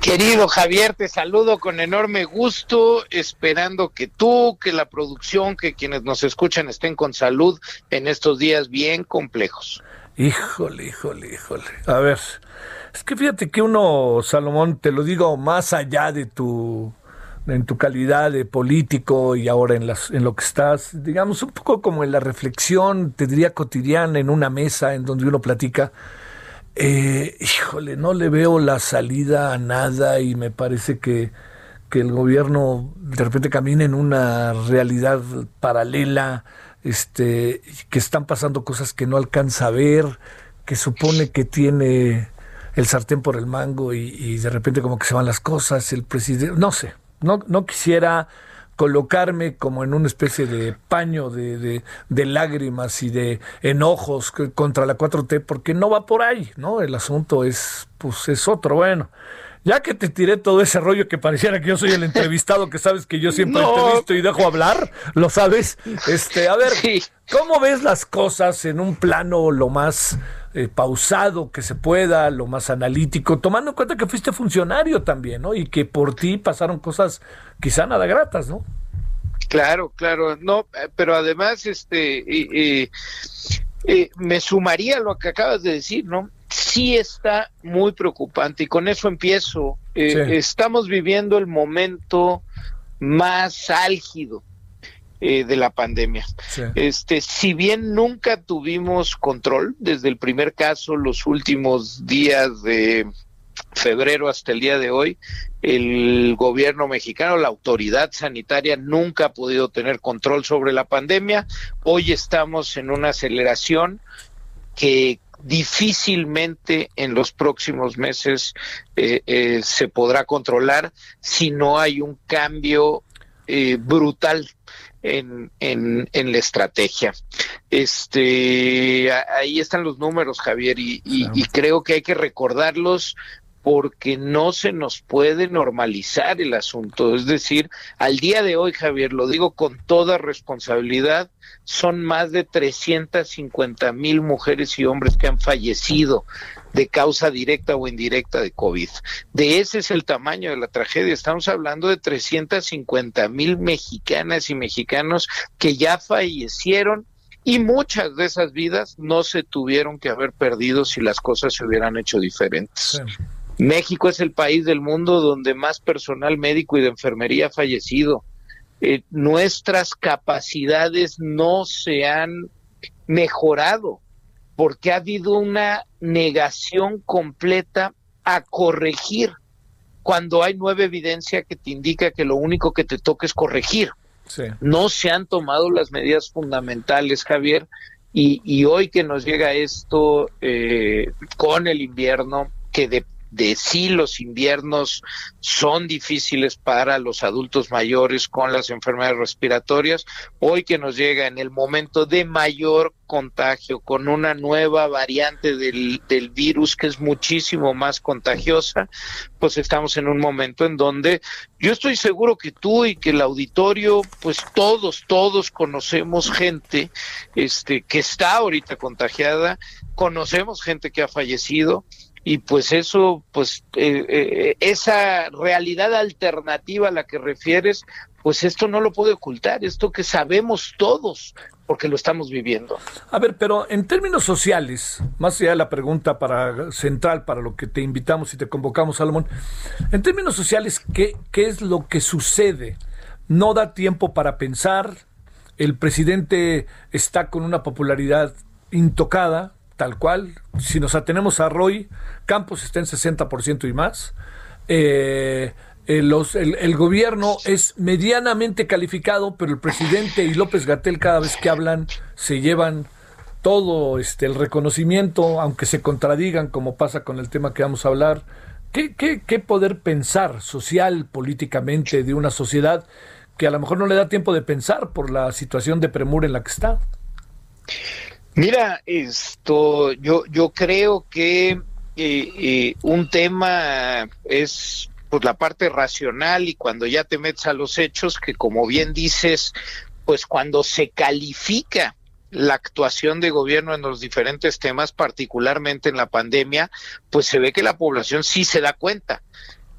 Querido Javier, te saludo con enorme gusto, esperando que tú, que la producción, que quienes nos escuchan estén con salud en estos días bien complejos. Híjole, híjole, híjole. A ver, es que fíjate que uno, Salomón, te lo digo más allá de tu en tu calidad de político y ahora en, las, en lo que estás, digamos, un poco como en la reflexión, te diría cotidiana, en una mesa en donde uno platica eh, híjole, no le veo la salida a nada y me parece que, que el gobierno de repente camina en una realidad paralela, este, que están pasando cosas que no alcanza a ver, que supone que tiene el sartén por el mango y, y de repente como que se van las cosas, el presidente, no sé, no, no quisiera colocarme como en una especie de paño de, de, lágrimas y de enojos contra la 4T, porque no va por ahí, ¿no? El asunto es, pues, es otro. Bueno, ya que te tiré todo ese rollo que pareciera que yo soy el entrevistado, que sabes que yo siempre te he visto y dejo hablar, lo sabes. Este, a ver, ¿cómo ves las cosas en un plano lo más eh, pausado que se pueda, lo más analítico, tomando en cuenta que fuiste funcionario también, ¿no? Y que por ti pasaron cosas quizá nada gratas, ¿no? Claro, claro, no, eh, pero además, este, eh, me sumaría a lo que acabas de decir, ¿no? Sí está muy preocupante y con eso empiezo. Estamos viviendo el momento más álgido eh, de la pandemia. Este, si bien nunca tuvimos control desde el primer caso, los últimos días de febrero hasta el día de hoy, el gobierno mexicano, la autoridad sanitaria nunca ha podido tener control sobre la pandemia. Hoy estamos en una aceleración que difícilmente en los próximos meses eh, eh, se podrá controlar si no hay un cambio brutal en, en, en la estrategia. Este, ahí están los números, Javier, y, y, creo que hay que recordarlos porque no se nos puede normalizar el asunto. Es decir, al día de hoy, Javier, lo digo con toda responsabilidad, son más de 350 mil mujeres y hombres que han fallecido de causa directa o indirecta de COVID. De ese es el tamaño de la tragedia. Estamos hablando de 350 mil mexicanas y mexicanos que ya fallecieron y muchas de esas vidas no se tuvieron que haber perdido si las cosas se hubieran hecho diferentes. México es el país del mundo donde más personal médico y de enfermería ha fallecido. Eh, nuestras capacidades no se han mejorado porque ha habido una negación completa a corregir cuando hay nueva evidencia que te indica que lo único que te toca es corregir. No se han tomado las medidas fundamentales, Javier, y, hoy que nos llega esto eh, con el invierno, que de de sí los inviernos son difíciles para los adultos mayores con las enfermedades respiratorias, hoy que nos llega en el momento de mayor contagio con una nueva variante del, del virus que es muchísimo más contagiosa, pues estamos en un momento en donde yo estoy seguro que tú y que el auditorio, pues todos, todos conocemos gente este, que está ahorita contagiada, conocemos gente que ha fallecido, y pues eso, pues eh, eh, esa realidad alternativa a la que refieres, pues esto no lo puede ocultar, esto que sabemos todos, porque lo estamos viviendo. A ver, pero en términos sociales, más allá de la pregunta para central para lo que te invitamos y te convocamos, Salomón, en términos sociales, ¿qué, qué es lo que sucede? No da tiempo para pensar, el presidente está con una popularidad intocada, tal cual. Si nos atenemos a Roy, Campos está en 60% y más. Eh, eh, el, gobierno es medianamente calificado, pero el presidente y López Gatel cada vez que hablan se llevan todo este el reconocimiento, aunque se contradigan, como pasa con el tema que vamos a hablar. ¿Qué, qué, qué poder pensar social, políticamente, de una sociedad que a lo mejor no le da tiempo de pensar por la situación de premura en la que está? Mira, esto, yo, yo creo que eh, eh, un tema es pues la parte racional y cuando ya te metes a los hechos, que como bien dices, pues cuando se califica la actuación de gobierno en los diferentes temas, particularmente en la pandemia, pues se ve que la población sí se da cuenta.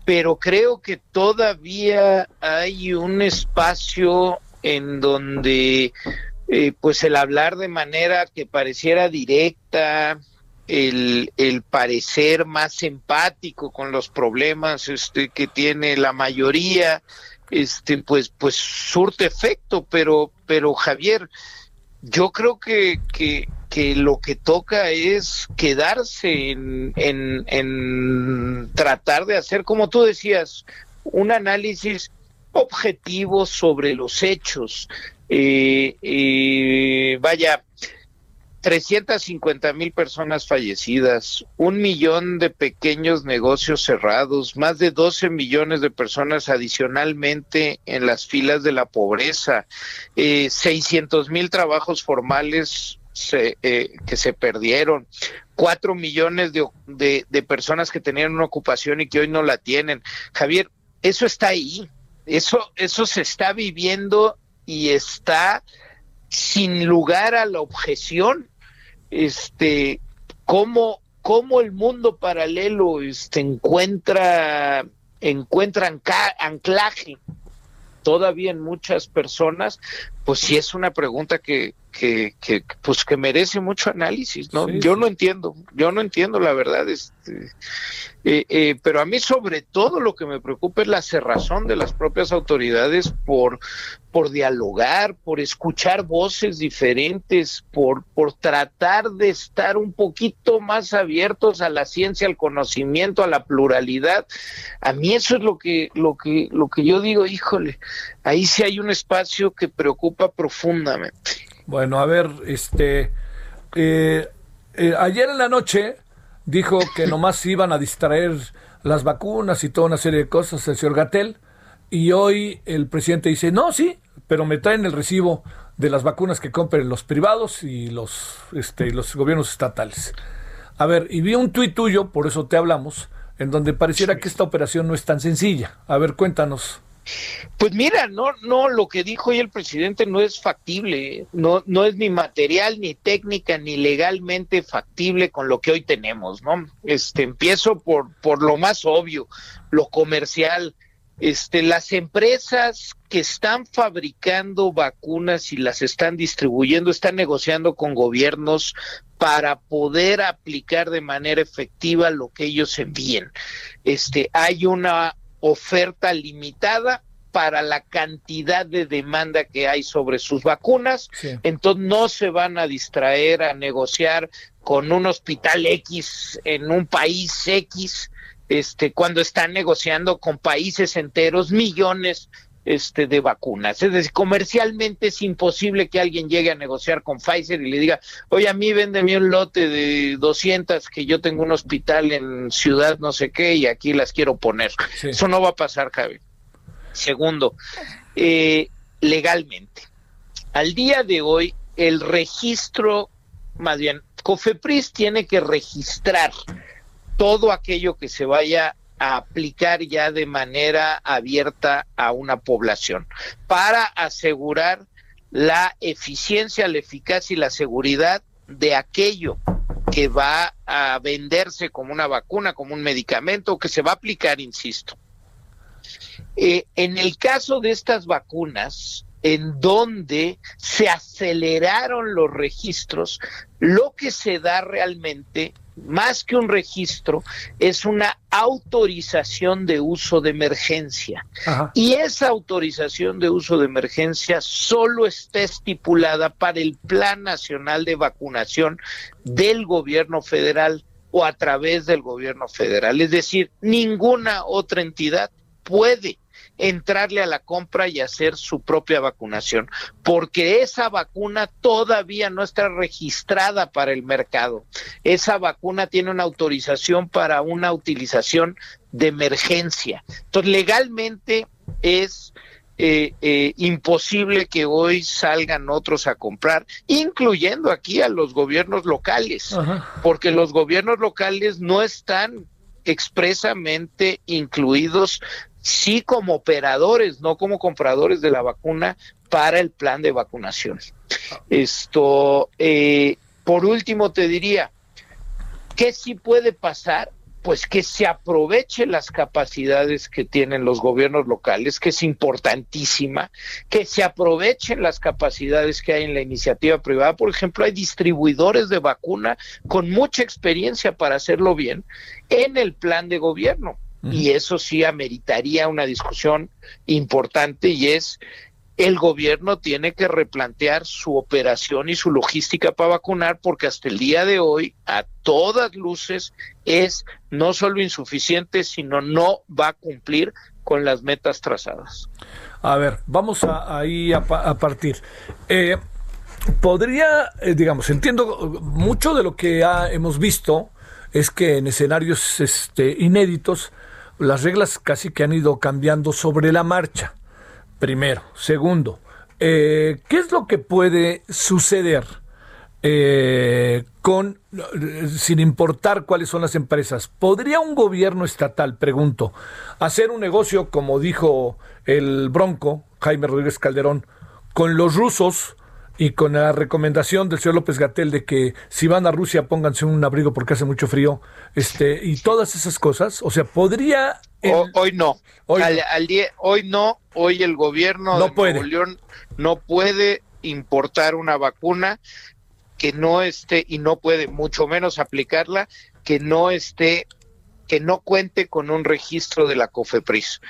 Pero creo que todavía hay un espacio en donde eh, pues el hablar de manera que pareciera directa, el, el, parecer más empático con los problemas este, que tiene la mayoría, este, pues, pues surte efecto, pero, pero Javier, yo creo que, que, que lo que toca es quedarse en, en, en tratar de hacer, como tú decías, un análisis objetivo sobre los hechos, eh, eh, vaya, 350 mil personas fallecidas, un millón de pequeños negocios cerrados, más de 12 millones de personas adicionalmente en las filas de la pobreza, eh, 600 mil trabajos formales eh, que se perdieron, cuatro millones de, de, de personas que tenían una ocupación y que hoy no la tienen. Javier, eso está ahí, eso, eso se está viviendo y está sin lugar a la objeción, este, cómo, cómo el mundo paralelo este, encuentra, encuentra anclaje todavía en muchas personas, pues sí es una pregunta que, que, que pues que merece mucho análisis, ¿no? yo no entiendo, yo no entiendo la verdad, este, eh, eh, pero a mí sobre todo lo que me preocupa es la cerrazón de las propias autoridades por, por dialogar, por escuchar voces diferentes, por, por tratar de estar un poquito más abiertos a la ciencia, al conocimiento, a la pluralidad. A mí eso es lo que, lo que, lo que yo digo, híjole, ahí sí hay un espacio que preocupa profundamente. Bueno, a ver, este, eh, ayer en la noche dijo que nomás iban a distraer las vacunas y toda una serie de cosas el señor Gatel. Y hoy el presidente dice, no, sí, pero me traen el recibo de las vacunas que compren los privados y los, este, los gobiernos estatales. A ver, y vi un tuit tuyo, por eso te hablamos, en donde pareciera que esta operación no es tan sencilla. A ver, cuéntanos. Pues mira, no, no, lo que dijo hoy el presidente no es factible, no, no es ni material, ni técnica, ni legalmente factible con lo que hoy tenemos, ¿no? Este, empiezo por, por lo más obvio, lo comercial. Este, las empresas que están fabricando vacunas y las están distribuyendo están negociando con gobiernos para poder aplicar de manera efectiva lo que ellos envíen. Este, hay una oferta limitada para la cantidad de demanda que hay sobre sus vacunas, entonces no se van a distraer a negociar con un hospital X en un país X, este, cuando están negociando con países enteros millones este, de vacunas. Es decir, comercialmente es imposible que alguien llegue a negociar con Pfizer y le diga, oye, a mí véndeme un lote de 200 que yo tengo un hospital en ciudad no sé qué y aquí las quiero poner. Eso no va a pasar, Javi. Segundo, eh, legalmente. Al día de hoy, el registro, más bien, COFEPRIS tiene que registrar todo aquello que se vaya a aplicar ya de manera abierta a una población para asegurar la eficiencia, la eficacia y la seguridad de aquello que va a venderse como una vacuna, como un medicamento, que se va a aplicar, insisto. Eh, en el caso de estas vacunas, en donde se aceleraron los registros, lo que se da realmente más que un registro, es una autorización de uso de emergencia. Y esa autorización de uso de emergencia solo está estipulada para el Plan Nacional de Vacunación del gobierno federal o a través del gobierno federal. Es decir, ninguna otra entidad puede entrarle a la compra y hacer su propia vacunación, porque esa vacuna todavía no está registrada para el mercado. Esa vacuna tiene una autorización para una utilización de emergencia. Entonces, legalmente es eh, eh, imposible que hoy salgan otros a comprar, incluyendo aquí a los gobiernos locales, porque los gobiernos locales no están expresamente incluidos, sí como operadores, no como compradores de la vacuna para el plan de vacunación. Esto, eh, por último, te diría, ¿qué sí puede pasar? pues que se aprovechen las capacidades que tienen los gobiernos locales, que es importantísima, que se aprovechen las capacidades que hay en la iniciativa privada. Por ejemplo, hay distribuidores de vacuna con mucha experiencia para hacerlo bien en el plan de gobierno. Y eso sí ameritaría una discusión importante y es el gobierno tiene que replantear su operación y su logística para vacunar porque hasta el día de hoy a todas luces es no solo insuficiente, sino no va a cumplir con las metas trazadas. A ver, vamos a, ahí a, partir. Eh, podría, eh, digamos, entiendo mucho de lo que hemos visto es que en escenarios este, inéditos las reglas casi que han ido cambiando sobre la marcha. Primero. Segundo, eh, ¿qué es lo que puede suceder eh, con, sin importar cuáles son las empresas? ¿Podría un gobierno estatal, pregunto, hacer un negocio, como dijo el Bronco, Jaime Rodríguez Calderón, con los rusos? Y con la recomendación del señor López Gatel de que si van a Rusia pónganse un abrigo porque hace mucho frío, este y todas esas cosas, o sea, podría hoy no. Hoy, al, hoy no, hoy el gobierno de Nuevo León no puede importar una vacuna que no esté y no puede mucho menos aplicarla que no esté que no cuente con un registro de la COFEPRIS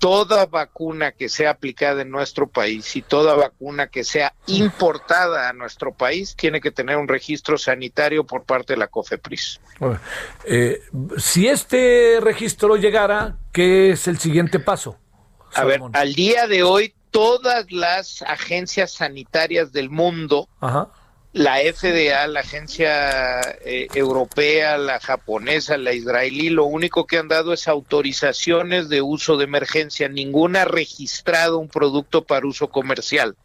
toda vacuna que sea aplicada en nuestro país y toda vacuna que sea importada a nuestro país tiene que tener un registro sanitario por parte de la COFEPRIS. Eh, si este registro llegara, ¿qué es el siguiente paso? A ver, al día de hoy todas las agencias sanitarias del mundo Ajá la FDA, la agencia eh, europea, la japonesa, la israelí, lo único que han dado es autorizaciones de uso de emergencia. Ninguna ha registrado un producto para uso comercial.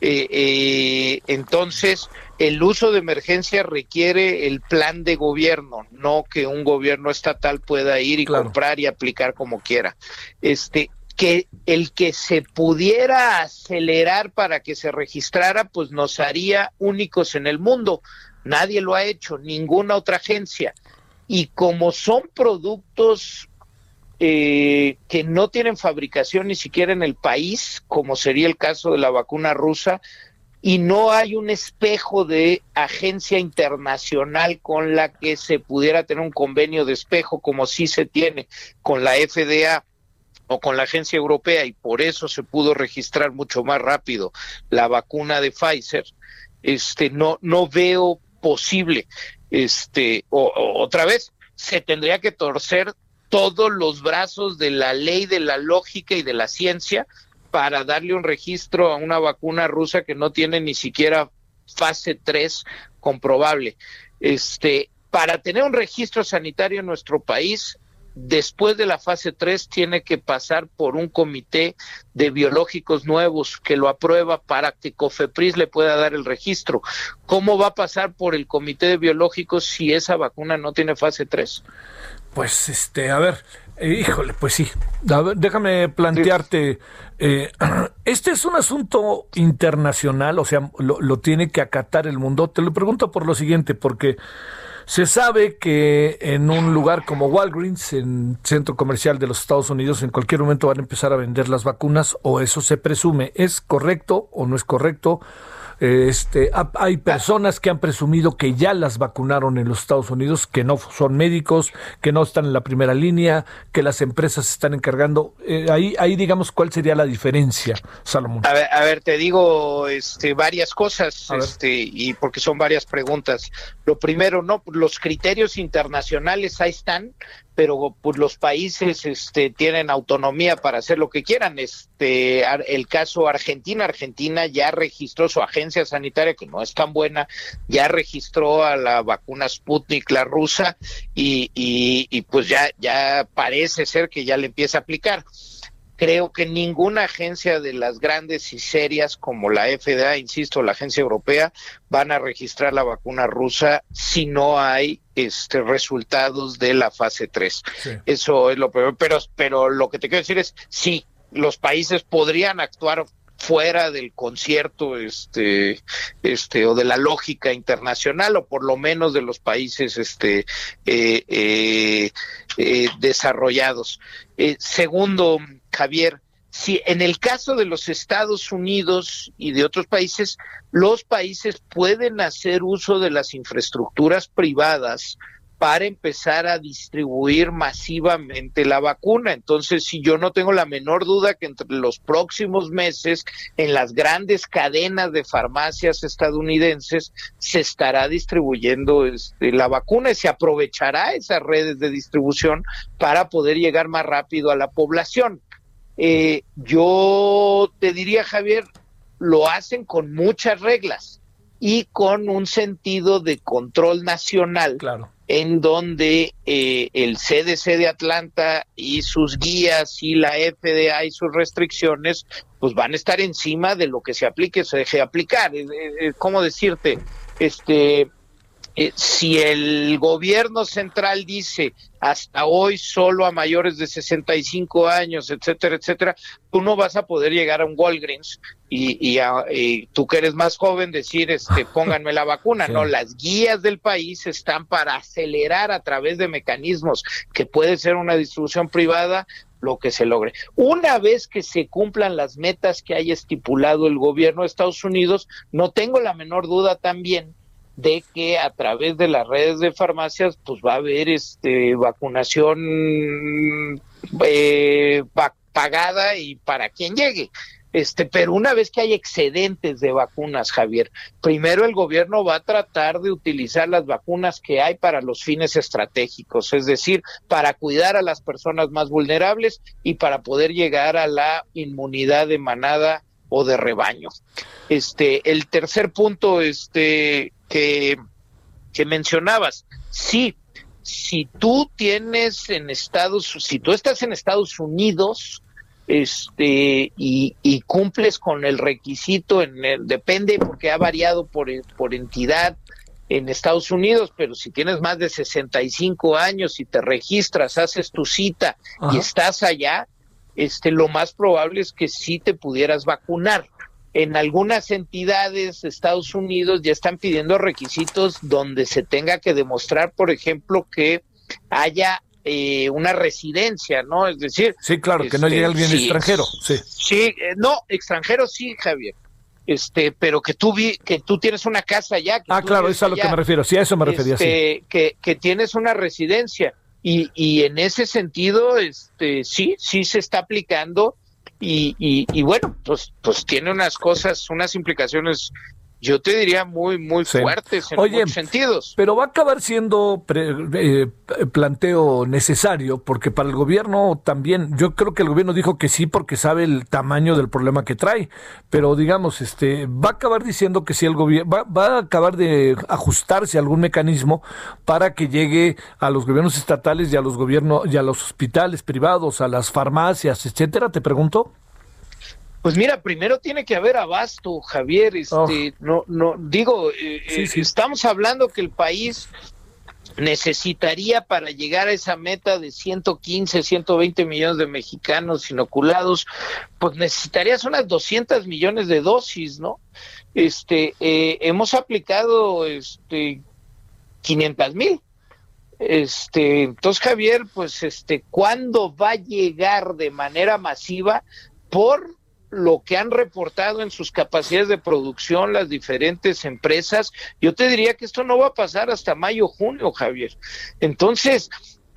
Eh, eh, entonces, el uso de emergencia requiere el plan de gobierno, no que un gobierno estatal pueda ir y comprar y aplicar como quiera. Este, que el que se pudiera acelerar para que se registrara, pues nos haría únicos en el mundo. Nadie lo ha hecho, ninguna otra agencia. Y como son productos eh, que no tienen fabricación ni siquiera en el país, como sería el caso de la vacuna rusa, y no hay un espejo de agencia internacional con la que se pudiera tener un convenio de espejo como sí se tiene con la FDA o con la agencia europea y por eso se pudo registrar mucho más rápido la vacuna de Pfizer, este no no veo posible este otra vez se tendría que torcer todos los brazos de la ley, de la lógica y de la ciencia para darle un registro a una vacuna rusa que no tiene ni siquiera fase 3 comprobable. Este, para tener un registro sanitario en nuestro país después de la fase 3 tiene que pasar por un comité de biológicos nuevos que lo aprueba para que COFEPRIS le pueda dar el registro. ¿Cómo va a pasar por el comité de biológicos si esa vacuna no tiene fase 3? Pues este, a ver, híjole, pues sí. déjame plantearte, eh, este es un asunto internacional, o sea, lo, lo tiene que acatar el mundo. Te lo pregunto por lo siguiente, porque se sabe que en un lugar como Walgreens, en centro comercial de los Estados Unidos, en cualquier momento van a empezar a vender las vacunas, o eso se presume. ¿Es correcto o no es correcto? Este, hay personas que han presumido que ya las vacunaron en los Estados Unidos, que no son médicos, que no están en la primera línea, que las empresas se están encargando. Eh, ahí, ahí digamos cuál sería la diferencia, Salomón. A ver, a ver te digo este, varias cosas, este, y porque son varias preguntas. Lo primero, no, los criterios internacionales ahí están pero pues los países este, tienen autonomía para hacer lo que quieran. Este, el caso Argentina, Argentina ya registró su agencia sanitaria, que no es tan buena, ya registró a la vacuna Sputnik, la rusa, y, y, y pues ya, ya parece ser que ya le empieza a aplicar creo que ninguna agencia de las grandes y serias como la FDA, insisto, la agencia europea, van a registrar la vacuna rusa si no hay este resultados de la fase 3. Eso es lo peor, pero pero lo que te quiero decir es sí, los países podrían actuar fuera del concierto este este o de la lógica internacional o por lo menos de los países este eh, eh, eh, desarrollados. Segundo Javier, si en el caso de los Estados Unidos y de otros países, los países pueden hacer uso de las infraestructuras privadas para empezar a distribuir masivamente la vacuna. Entonces, si yo no tengo la menor duda que entre los próximos meses en las grandes cadenas de farmacias estadounidenses se estará distribuyendo este, la vacuna y se aprovechará esas redes de distribución para poder llegar más rápido a la población. Eh, yo te diría, Javier, lo hacen con muchas reglas y con un sentido de control nacional. Claro en donde eh, el CDC de Atlanta y sus guías y la FDA y sus restricciones pues van a estar encima de lo que se aplique se deje aplicar. ¿Cómo decirte? Este, eh, si el gobierno central dice hasta hoy solo a mayores de 65 años, etcétera, etcétera, tú no vas a poder llegar a un Walgreens y, y, tú que eres más joven decir, este, pónganme la vacuna. No, las guías del país están para acelerar a través de mecanismos que puede ser una distribución privada lo que se logre. Una vez que se cumplan las metas que haya estipulado el gobierno de Estados Unidos, no tengo la menor duda también de que a través de las redes de farmacias pues va a haber este vacunación eh, pagada y para quien llegue. Este, pero una vez que hay excedentes de vacunas, Javier, primero el gobierno va a tratar de utilizar las vacunas que hay para los fines estratégicos, es decir, para cuidar a las personas más vulnerables y para poder llegar a la inmunidad de manada o de rebaño. Este, el tercer punto, este, que, que mencionabas, sí, si tú tienes en Estados, si tú estás en Estados Unidos, este y, y cumples con el requisito en el, depende porque ha variado por, por entidad en Estados Unidos, pero si tienes más de 65 años y te registras, haces tu cita y estás allá, este lo más probable es que sí te pudieras vacunar en algunas entidades de Estados Unidos ya están pidiendo requisitos donde se tenga que demostrar, por ejemplo, que haya eh, una residencia, ¿no? Es decir... Sí, claro, que no llegue este, alguien extranjero, sí. Sí, eh, no, extranjero sí, Javier. Este, pero que tú vi, que tú tienes una casa allá. ah, claro, es a lo que me refiero, sí, a eso me refería, este, Que, que tienes una residencia. Y, y en ese sentido, este, sí, sí se está aplicando y, y, y, bueno, pues, pues tiene unas cosas, unas implicaciones yo te diría muy, muy fuertes en muchos sentidos. Pero va a acabar siendo eh, planteo necesario, porque para el gobierno también, yo creo que el gobierno dijo que sí porque sabe el tamaño del problema que trae, pero digamos, este, va a acabar diciendo que sí el gobierno, va, va, a acabar de ajustarse algún mecanismo para que llegue a los gobiernos estatales y a los gobiernos y a los hospitales privados, a las farmacias, etcétera, te pregunto. Pues mira, primero tiene que haber abasto, Javier. Este, oh. no, no, digo, eh, eh, estamos hablando que el país necesitaría para llegar a esa meta de 115, 120 millones de mexicanos inoculados, pues necesitarías unas 200 millones de dosis, ¿no? Este, eh, hemos aplicado, este, 500 mil. Este, entonces Javier, pues, este, ¿cuándo va a llegar de manera masiva? Por lo que han reportado en sus capacidades de producción las diferentes empresas, yo te diría que esto no va a pasar hasta mayo, junio, Javier. Entonces,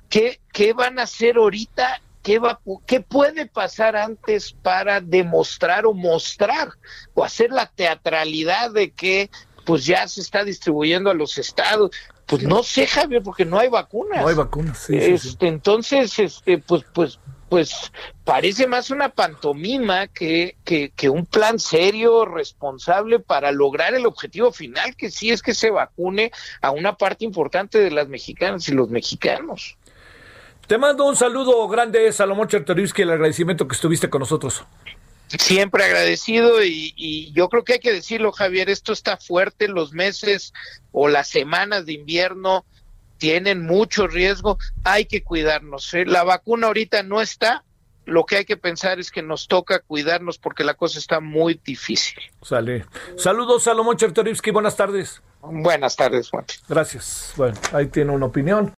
¿qué, qué van a hacer ahorita? ¿Qué, va, ¿Qué puede pasar antes para demostrar o mostrar o hacer la teatralidad de que pues ya se está distribuyendo a los estados? Pues no sé, Javier, porque no hay vacunas. No hay vacunas, sí, este, Entonces, este, pues, pues, pues parece más una pantomima que, que, que, un plan serio, responsable para lograr el objetivo final, que sí es que se vacune a una parte importante de las mexicanas y los mexicanos. Te mando un saludo grande, Salomón Chertorivsky, el agradecimiento que estuviste con nosotros. Siempre agradecido y, y, yo creo que hay que decirlo, Javier, esto está fuerte, los meses o las semanas de invierno tienen mucho riesgo, hay que cuidarnos. ¿eh? La vacuna ahorita no está, lo que hay que pensar es que nos toca cuidarnos porque la cosa está muy difícil. Sale. Saludos, Salomón Chertorivsky, buenas tardes. Buenas tardes, Juan. Gracias. Bueno, ahí tiene una opinión.